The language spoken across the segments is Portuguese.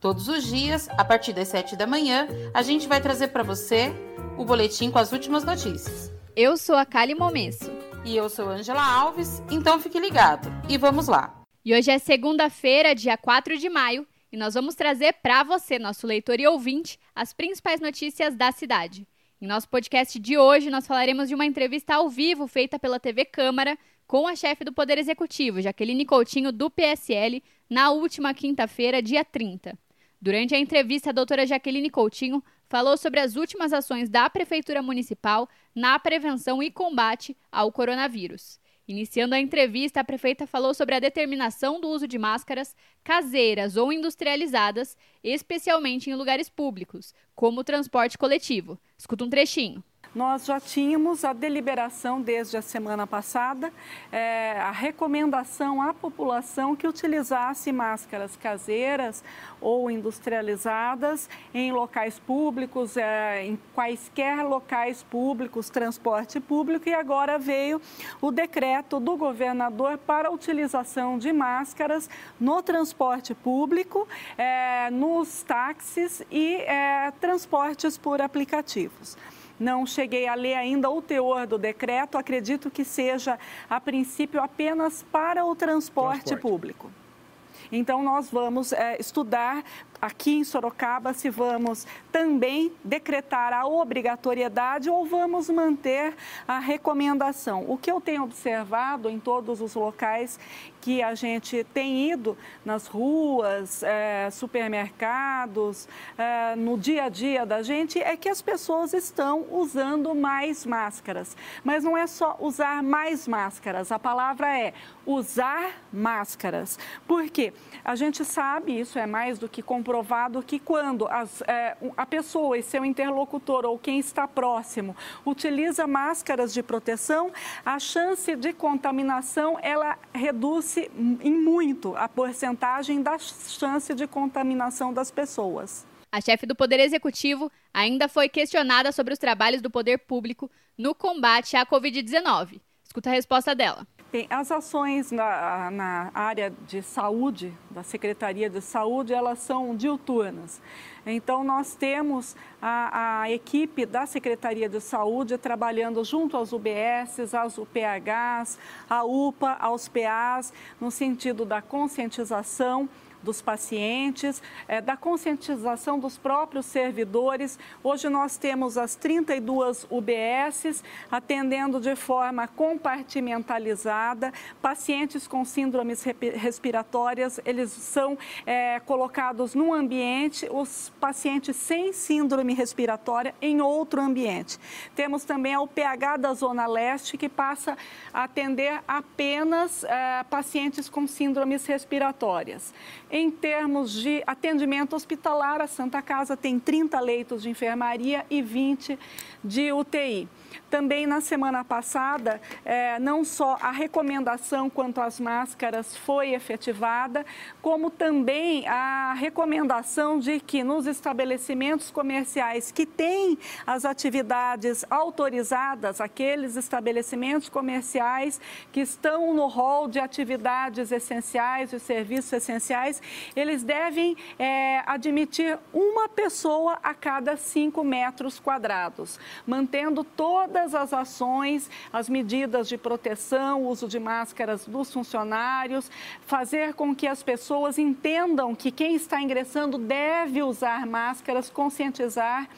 Todos os dias, a partir das 7 da manhã, a gente vai trazer para você o boletim com as últimas notícias. Eu sou a Kali Momesso. E eu sou Angela Alves, então fique ligado. E vamos lá. E hoje é segunda-feira, dia 4 de maio, e nós vamos trazer para você, nosso leitor e ouvinte, as principais notícias da cidade. Em nosso podcast de hoje, nós falaremos de uma entrevista ao vivo feita pela TV Câmara com a chefe do Poder Executivo, Jaqueline Coutinho, do PSL, na última quinta-feira, dia 30. Durante a entrevista, a doutora Jaqueline Coutinho falou sobre as últimas ações da Prefeitura Municipal na prevenção e combate ao coronavírus. Iniciando a entrevista, a prefeita falou sobre a determinação do uso de máscaras caseiras ou industrializadas, especialmente em lugares públicos, como o transporte coletivo. Escuta um trechinho. Nós já tínhamos a deliberação desde a semana passada, é, a recomendação à população que utilizasse máscaras caseiras ou industrializadas em locais públicos, é, em quaisquer locais públicos, transporte público, e agora veio o decreto do governador para a utilização de máscaras no transporte público, é, nos táxis e é, transportes por aplicativos. Não cheguei a ler ainda o teor do decreto, acredito que seja, a princípio, apenas para o transporte, transporte. público. Então, nós vamos é, estudar aqui em Sorocaba se vamos também decretar a obrigatoriedade ou vamos manter a recomendação. O que eu tenho observado em todos os locais que a gente tem ido, nas ruas, é, supermercados, é, no dia a dia da gente, é que as pessoas estão usando mais máscaras. Mas não é só usar mais máscaras, a palavra é usar máscaras. Por quê? A gente sabe, isso é mais do que comprovado, que quando as, é, a pessoa e seu interlocutor ou quem está próximo utiliza máscaras de proteção, a chance de contaminação ela reduz em muito a porcentagem da chance de contaminação das pessoas. A chefe do Poder Executivo ainda foi questionada sobre os trabalhos do poder público no combate à Covid-19. Escuta a resposta dela. Bem, as ações na, na, área de saúde, da Secretaria de Saúde, elas são diuturnas. Então, nós temos a, a equipe da Secretaria de Saúde trabalhando junto às UBSs, às UPHs, à UPA, aos PAs, no sentido da conscientização dos pacientes, é, da conscientização dos próprios servidores. Hoje nós temos as 32 UBSs atendendo de forma compartimentalizada. Pacientes com síndromes respiratórias, eles são é, colocados num ambiente, os pacientes sem síndrome respiratória em outro ambiente. Temos também a UPH da Zona Leste, que passa a atender apenas é, pacientes com síndromes respiratórias. Em termos de atendimento hospitalar, a Santa Casa tem 30 leitos de enfermaria e 20 de UTI. Também na semana passada, é, não só a recomendação quanto às máscaras foi efetivada, como também a recomendação de que nos estabelecimentos comerciais que têm as atividades autorizadas, aqueles estabelecimentos comerciais que estão no rol de atividades essenciais, de serviços essenciais, eles devem é, admitir uma pessoa a cada cinco metros quadrados, mantendo toda todas as ações, as medidas de proteção, uso de máscaras dos funcionários, fazer com que as pessoas entendam que quem está ingressando deve usar máscaras, conscientizar.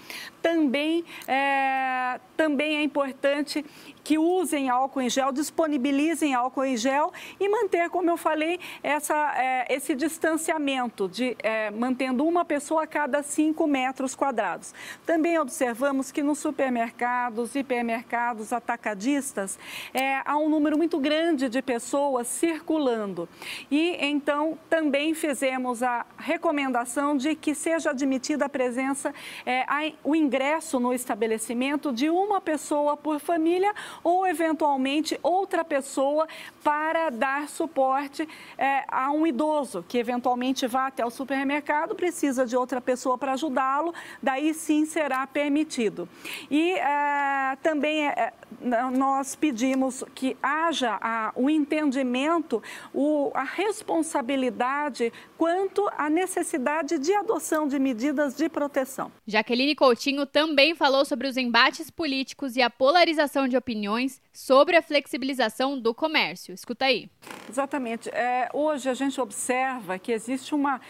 Também é, também é importante que usem álcool em gel, disponibilizem álcool em gel e manter, como eu falei, essa, é, esse distanciamento, de é, mantendo uma pessoa a cada 5 metros quadrados. Também observamos que nos supermercados, hipermercados, atacadistas, é, há um número muito grande de pessoas circulando. E então também fizemos a recomendação de que seja admitida a presença, é, a, o ingresso no estabelecimento de uma pessoa por família ou, eventualmente, outra pessoa para dar suporte é, a um idoso que, eventualmente, vá até o supermercado, precisa de outra pessoa para ajudá-lo, daí sim será permitido. E é, também é, nós pedimos que haja a, o entendimento, o, a responsabilidade quanto à necessidade de adoção de medidas de proteção. Jaqueline Coutinho também falou sobre os embates políticos e a polarização de opiniões sobre a flexibilização do comércio. Escuta aí. Exatamente. É, hoje a gente observa que existe uma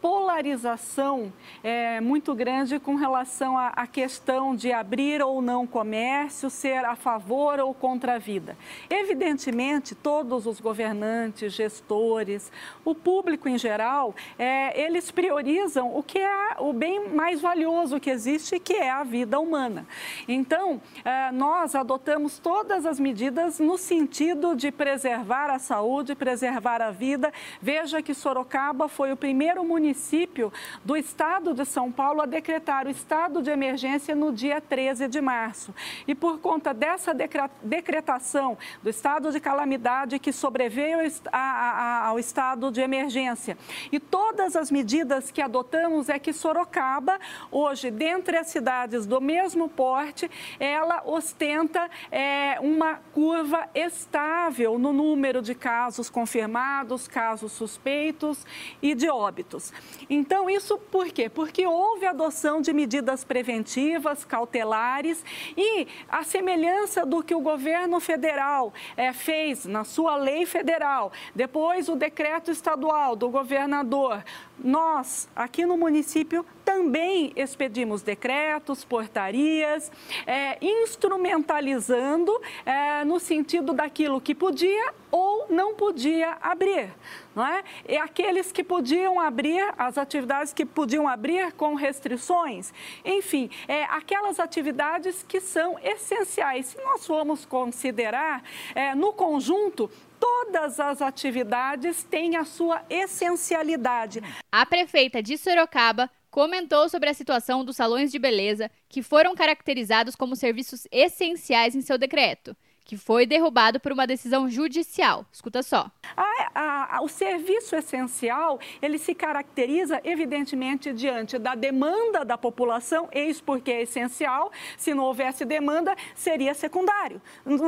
polarização é, muito grande com relação à, à, questão de abrir ou não comércio, ser a favor ou contra a vida. Evidentemente, todos os governantes, gestores, o público em geral, é, eles priorizam o que é o bem mais valioso que existe, que é a vida humana. Então, é, nós adotamos todas as medidas no sentido de preservar a saúde, preservar a vida. Veja que Sorocaba foi o primeiro município município do estado de São Paulo a decretar o estado de emergência no dia 13 de março. E por conta dessa decretação do estado de calamidade que sobreveio ao estado de emergência e todas as medidas que adotamos é que Sorocaba, hoje, dentre as cidades do mesmo porte, ela ostenta é, uma curva estável no número de casos confirmados, casos suspeitos e de óbitos. Então, isso por quê? Porque houve adoção de medidas preventivas, cautelares e a semelhança do que o governo federal é, fez na sua lei federal, depois o decreto estadual do governador, nós, aqui no município, também expedimos decretos, portarias, é, instrumentalizando é, no sentido daquilo que podia ou não podia abrir. Não é? E aqueles que podiam abrir, as atividades que podiam abrir com restrições, enfim, é, aquelas atividades que são essenciais. Se nós formos considerar é, no conjunto, todas as atividades têm a sua essencialidade. A prefeita de Sorocaba comentou sobre a situação dos salões de beleza, que foram caracterizados como serviços essenciais em seu decreto que foi derrubado por uma decisão judicial. Escuta só. A, a, o serviço essencial, ele se caracteriza, evidentemente, diante da demanda da população, eis porque é essencial. Se não houvesse demanda, seria secundário.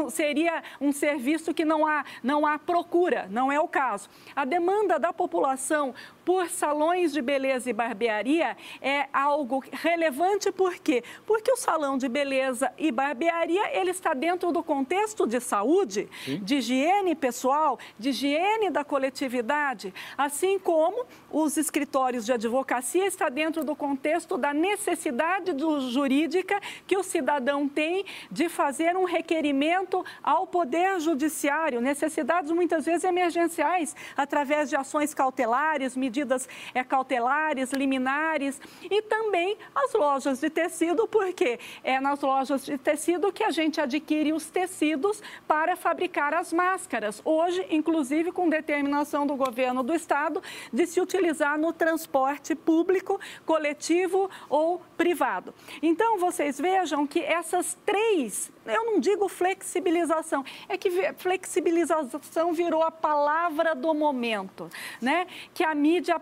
Seria um serviço que não há, não há procura, não é o caso. A demanda da população por salões de beleza e barbearia é algo relevante, por quê? Porque o salão de beleza e barbearia, ele está dentro do contexto de saúde, Sim. de higiene pessoal, de higiene da coletividade, assim como os escritórios de advocacia está dentro do contexto da necessidade do, jurídica que o cidadão tem de fazer um requerimento ao poder judiciário, necessidades muitas vezes emergenciais, através de ações cautelares, medidas é, cautelares, liminares e também as lojas de tecido, porque é nas lojas de tecido que a gente adquire os tecidos para fabricar as máscaras. Hoje, inclusive, com determinação do governo do estado de se utilizar no transporte público, coletivo ou privado. Então, vocês vejam que essas três, eu não digo flexibilização, é que flexibilização virou a palavra do momento, né? Que a mídia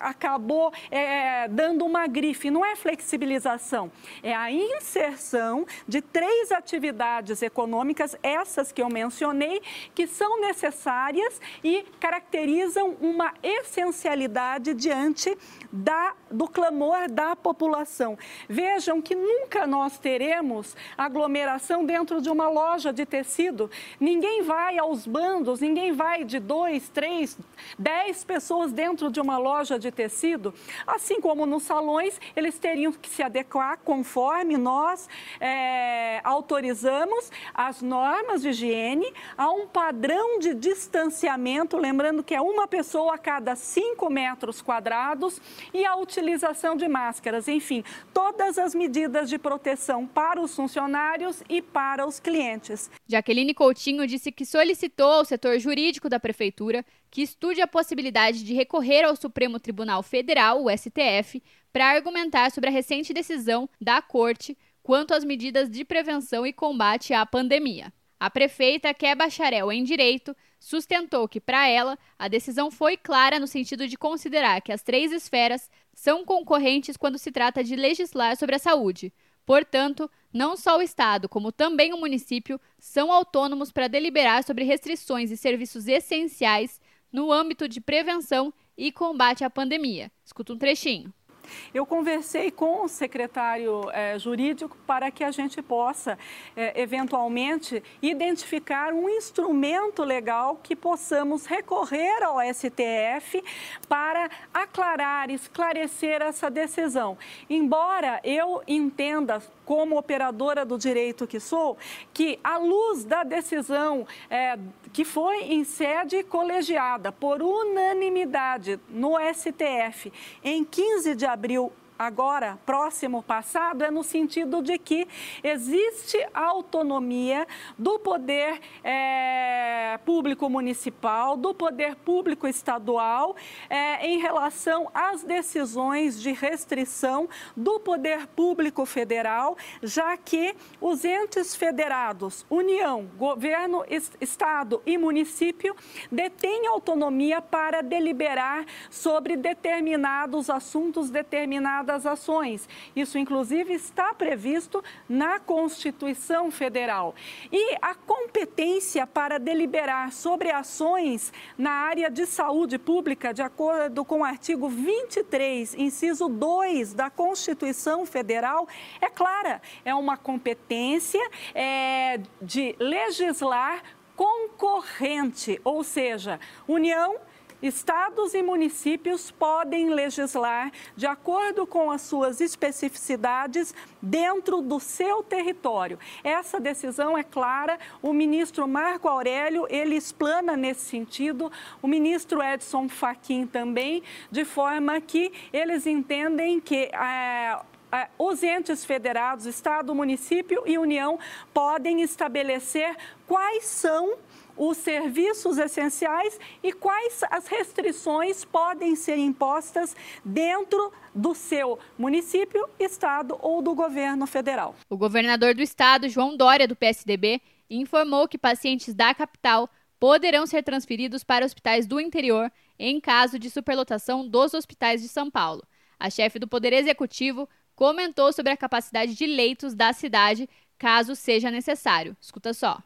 acabou é, dando uma grife. Não é flexibilização, é a inserção de três atividades econômicas essas que eu mencionei, que são necessárias e caracterizam uma essencialidade diante da, do clamor da população. Vejam que nunca nós teremos aglomeração aglomeração dentro de uma loja de tecido. Ninguém vai aos bandos, ninguém vai de dois, três, dez pessoas dentro de uma loja de tecido. Assim como nos salões, eles teriam que se adequar conforme nós é, autorizamos as normas de higiene a um padrão de distanciamento, lembrando que é uma pessoa a cada cinco metros quadrados e a utilização de máscaras. Enfim, todas as medidas de proteção para os funcionários e para os clientes. Jaqueline Coutinho disse que solicitou ao setor jurídico da prefeitura que estude a possibilidade de recorrer ao Supremo Tribunal Federal, o STF, para argumentar sobre a recente decisão da Corte quanto às medidas de prevenção e combate à pandemia. A prefeita, que é bacharel em direito, sustentou que, para ela, a decisão foi clara no sentido de considerar que as três esferas são concorrentes quando se trata de legislar sobre a saúde. Portanto, não só o Estado, como também o município, são autônomos para deliberar sobre restrições e serviços essenciais no âmbito de prevenção e combate à pandemia. Escuta um trechinho. Eu conversei com o secretário é, jurídico para que a gente possa, é, eventualmente, identificar um instrumento legal que possamos recorrer ao STF para aclarar, esclarecer essa decisão. Embora eu entenda como operadora do direito que sou, que à luz da decisão é, que foi em sede colegiada por unanimidade no STF em 15 de abril agora, próximo passado, é no sentido de que existe autonomia do poder é, público municipal, do poder público estadual, é, em relação às decisões de restrição do poder público federal, já que os entes federados, União, governo, Estado e município, detêm autonomia para deliberar sobre determinados assuntos, determinadas das ações. Isso, inclusive, está previsto na Constituição Federal. E a competência para deliberar sobre ações na área de saúde pública, de acordo com o artigo 23, inciso 2 da Constituição Federal, é clara. É uma competência é, de legislar concorrente, ou seja, União Estados e municípios podem legislar de acordo com as suas especificidades dentro do seu território. Essa decisão é clara, o ministro Marco Aurélio, ele explana nesse sentido, o ministro Edson Fachin também, de forma que eles entendem que é, os entes federados, Estado, município e União podem estabelecer quais são os serviços essenciais e quais as restrições podem ser impostas dentro do seu município, estado ou do governo federal. O governador do estado, João Dória, do PSDB, informou que pacientes da capital poderão ser transferidos para hospitais do interior em caso de superlotação dos hospitais de São Paulo. A chefe do Poder Executivo comentou sobre a capacidade de leitos da cidade caso seja necessário. Escuta só.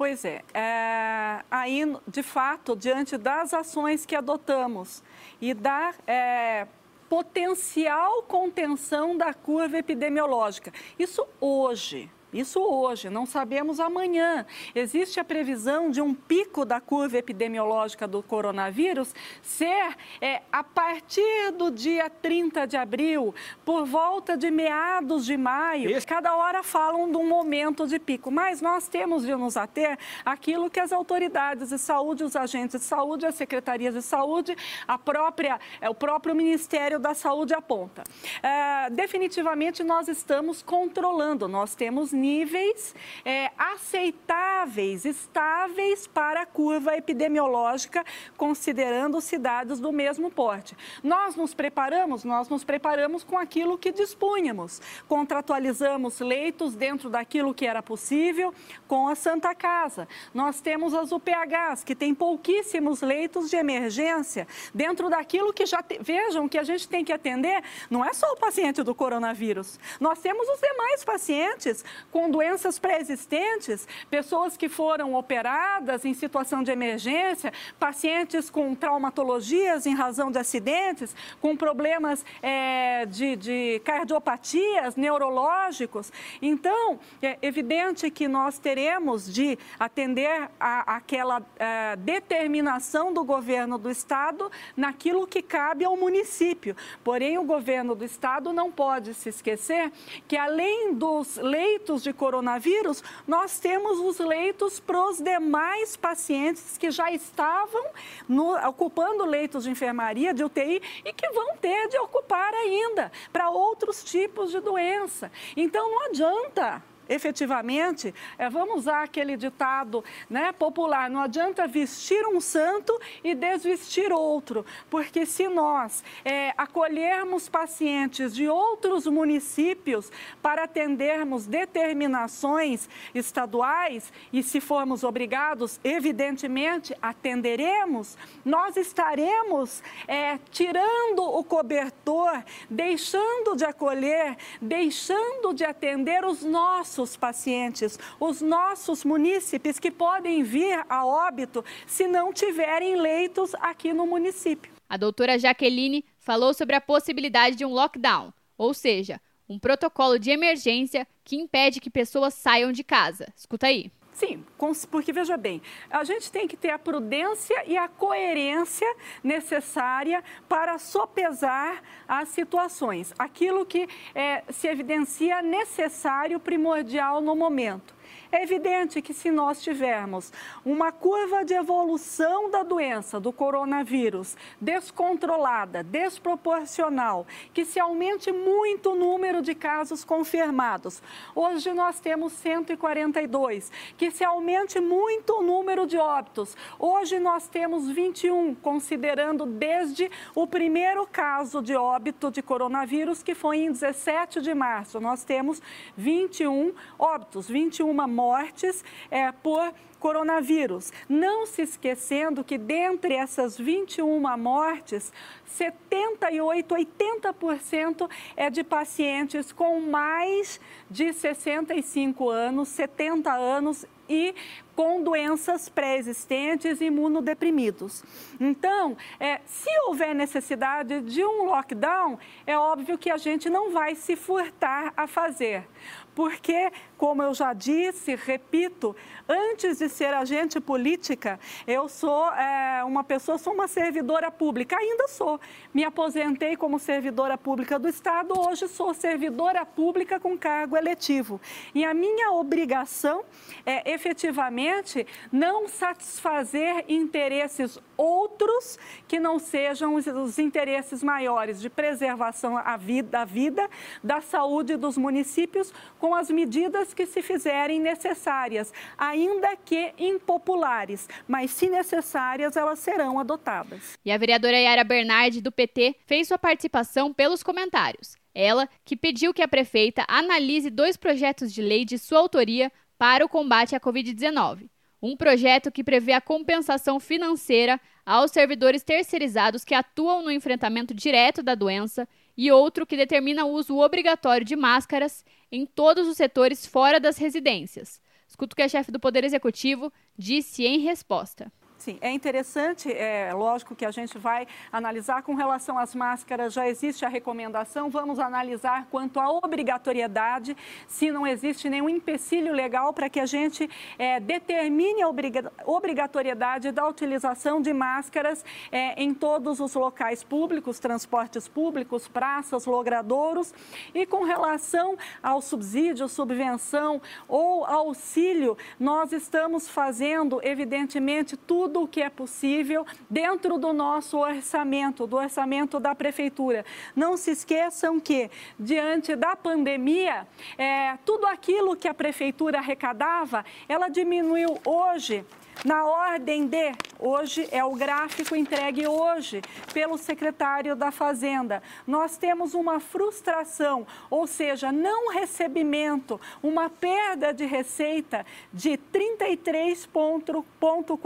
Pois é, é, aí, de fato, diante das ações que adotamos e da é, potencial contenção da curva epidemiológica, isso hoje, isso hoje, não sabemos amanhã. Existe a previsão de um pico da curva epidemiológica do coronavírus ser é, a partir do dia 30 de abril, por volta de meados de maio. Isso. Cada hora falam de um momento de pico, mas nós temos de nos ater aquilo que as autoridades de saúde, os agentes de saúde, as secretarias de saúde, a própria, é, o próprio Ministério da Saúde aponta. É, definitivamente nós estamos controlando, nós temos níveis é, aceitáveis, estáveis para a curva epidemiológica, considerando cidades do mesmo porte. Nós nos preparamos, nós nos preparamos com aquilo que dispunhamos. Contratualizamos leitos dentro daquilo que era possível com a Santa Casa. Nós temos as UPHs, que têm pouquíssimos leitos de emergência dentro daquilo que já. Te... Vejam que a gente tem que atender não é só o paciente do coronavírus. Nós temos os demais pacientes com doenças pré-existentes, pessoas que foram operadas em situação de emergência, pacientes com traumatologias em razão de acidentes, com problemas é, de, de cardiopatias, neurológicos. Então, é evidente que nós teremos de atender a, aquela é, determinação do governo do Estado naquilo que cabe ao município. Porém, o governo do Estado não pode se esquecer que, além dos leitos de coronavírus, nós temos os leitos para os demais pacientes que já estavam no, ocupando leitos de enfermaria, de UTI e que vão ter de ocupar ainda para outros tipos de doença. Então, não adianta efetivamente, é, vamos usar aquele ditado né, popular: não adianta vestir um santo e desvestir outro, porque se nós é, acolhermos pacientes de outros municípios para atendermos determinações estaduais e se formos obrigados, evidentemente atenderemos, nós estaremos é, tirando o cobertor, deixando de acolher, deixando de atender os nossos nossos pacientes, os nossos munícipes que podem vir a óbito se não tiverem leitos aqui no município. A doutora Jaqueline falou sobre a possibilidade de um lockdown, ou seja, um protocolo de emergência que impede que pessoas saiam de casa. Escuta aí. Sim, porque veja bem, a gente tem que ter a prudência e a coerência necessária para sopesar as situações, aquilo que é, se evidencia necessário, primordial no momento. É evidente que se nós tivermos uma curva de evolução da doença, do coronavírus, descontrolada, desproporcional, que se aumente muito o número de casos confirmados. Hoje nós temos 142, que se aumente muito o número de óbitos. Hoje nós temos 21, considerando desde o primeiro caso de óbito de coronavírus, que foi em 17 de março. Nós temos 21 óbitos, 21 mortes mortes é, por coronavírus. Não se esquecendo que dentre essas 21 mortes, 78, 80% é de pacientes com mais de 65 anos, 70 anos e com doenças pré-existentes imunodeprimidos. Então, é, se houver necessidade de um lockdown, é óbvio que a gente não vai se furtar a fazer porque, como eu já disse, repito, antes de ser agente política, eu sou é, uma pessoa, sou uma servidora pública, ainda sou. Me aposentei como servidora pública do Estado, hoje sou servidora pública com cargo eletivo. E a minha obrigação é efetivamente não satisfazer interesses outros que não sejam os, interesses maiores de preservação da vida, vida, da saúde dos municípios, com com as medidas que se fizerem necessárias, ainda que impopulares, mas se necessárias, elas serão adotadas. E a vereadora Yara Bernardi, do PT, fez sua participação pelos comentários. Ela que pediu que a prefeita analise dois projetos de lei de sua autoria para o combate à Covid-19. Um projeto que prevê a compensação financeira aos servidores terceirizados que atuam no enfrentamento direto da doença e outro que determina o uso obrigatório de máscaras em todos os setores fora das residências. Escuto o que a chefe do Poder Executivo disse em resposta. Sim, é interessante, é lógico que a gente vai analisar. Com relação às máscaras, já existe a recomendação, vamos analisar quanto à obrigatoriedade, se não existe nenhum empecilho legal para que a gente é, determine a obrigatoriedade da utilização de máscaras é, em todos os locais públicos, transportes públicos, praças, logradouros, e com relação ao subsídio, subvenção ou auxílio, nós estamos fazendo, evidentemente, tudo tudo o que é possível dentro do nosso orçamento, do orçamento da prefeitura. Não se esqueçam que, diante da pandemia, é, tudo aquilo que a prefeitura arrecadava, ela diminuiu hoje na ordem de, hoje é o gráfico entregue hoje pelo secretário da Fazenda. Nós temos uma frustração, ou seja, não recebimento, uma perda de receita de 33,43%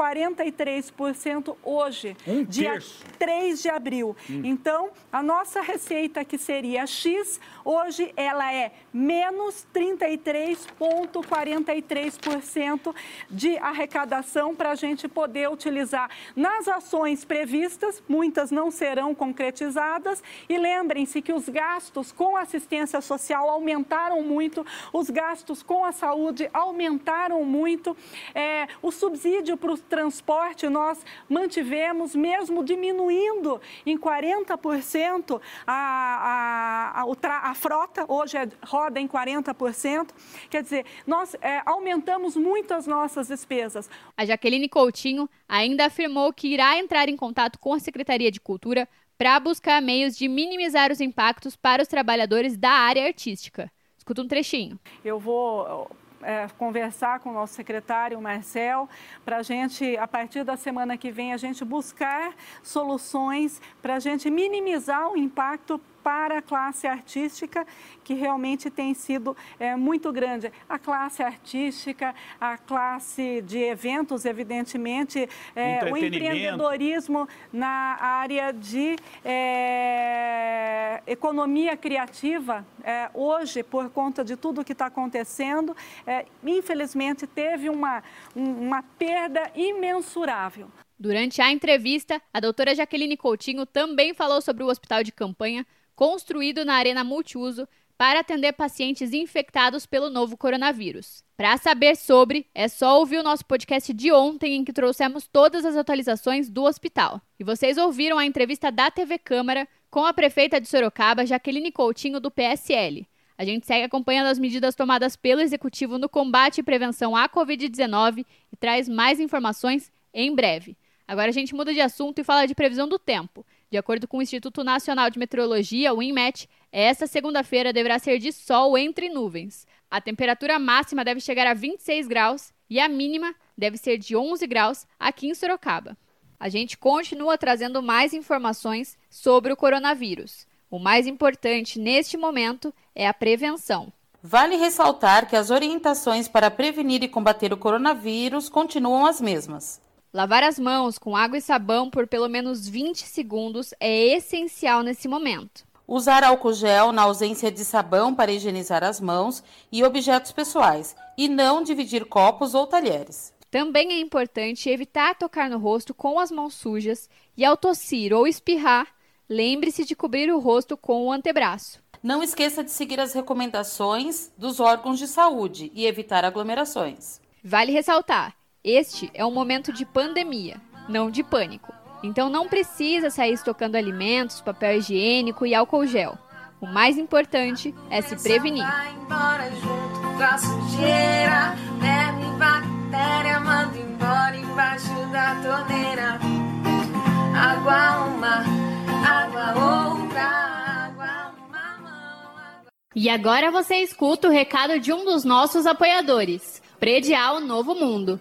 hoje, um dia terço. 3 de abril. Hum. Então, a nossa receita que seria X, hoje ela é menos 33,43% de arrecadação para a gente poder utilizar nas ações previstas, muitas não serão concretizadas. E lembrem-se que os gastos com assistência social aumentaram muito, os gastos com a saúde aumentaram muito, é, o subsídio para o transporte nós mantivemos, mesmo diminuindo em 40% a, a, a, a frota, hoje é, roda em 40%. Quer dizer, nós é, aumentamos muito as nossas despesas. A Jaqueline Coutinho ainda afirmou que irá entrar em contato com a Secretaria de Cultura para buscar meios de minimizar os impactos para os trabalhadores da área artística. Escuta um trechinho. Eu vou é, conversar com o nosso secretário, Marcel, para a gente, a partir da semana que vem, a gente buscar soluções para a gente minimizar o impacto para a classe artística, que realmente tem sido é, muito grande. A classe artística, a classe de eventos, evidentemente, é, o empreendedorismo na área de é, economia criativa, é, hoje, por conta de tudo que está acontecendo, é, infelizmente teve uma, uma perda imensurável. Durante a entrevista, a doutora Jaqueline Coutinho também falou sobre o hospital de campanha construído na arena multiuso para atender pacientes infectados pelo novo coronavírus. Para saber sobre, é só ouvir o nosso podcast de ontem em que trouxemos todas as atualizações do hospital. E vocês ouviram a entrevista da TV Câmara com a prefeita de Sorocaba, Jaqueline Coutinho, do PSL. A gente segue acompanhando as medidas tomadas pelo executivo no combate e prevenção à Covid-19 e traz mais informações em breve. Agora a gente muda de assunto e fala de previsão do tempo. De acordo com o Instituto Nacional de Meteorologia, o INMET, esta segunda-feira deverá ser de sol entre nuvens. A temperatura máxima deve chegar a 26 graus e a mínima deve ser de 11 graus aqui em Sorocaba. A gente continua trazendo mais informações sobre o coronavírus. O mais importante neste momento é a prevenção. Vale ressaltar que as orientações para prevenir e combater o coronavírus continuam as mesmas. Lavar as mãos com água e sabão por pelo menos 20 segundos é essencial nesse momento. Usar álcool gel na ausência de sabão para higienizar as mãos e objetos pessoais, e não dividir copos ou talheres. Também é importante evitar tocar no rosto com as mãos sujas e, ao tossir ou espirrar, lembre-se de cobrir o rosto com o antebraço. Não esqueça de seguir as recomendações dos órgãos de saúde e evitar aglomerações. Vale ressaltar este é um momento de pandemia, não de pânico. Então não precisa sair estocando alimentos, papel higiênico e álcool gel. O mais importante é se prevenir. E agora você escuta o recado de um dos nossos apoiadores, Predial Novo Mundo.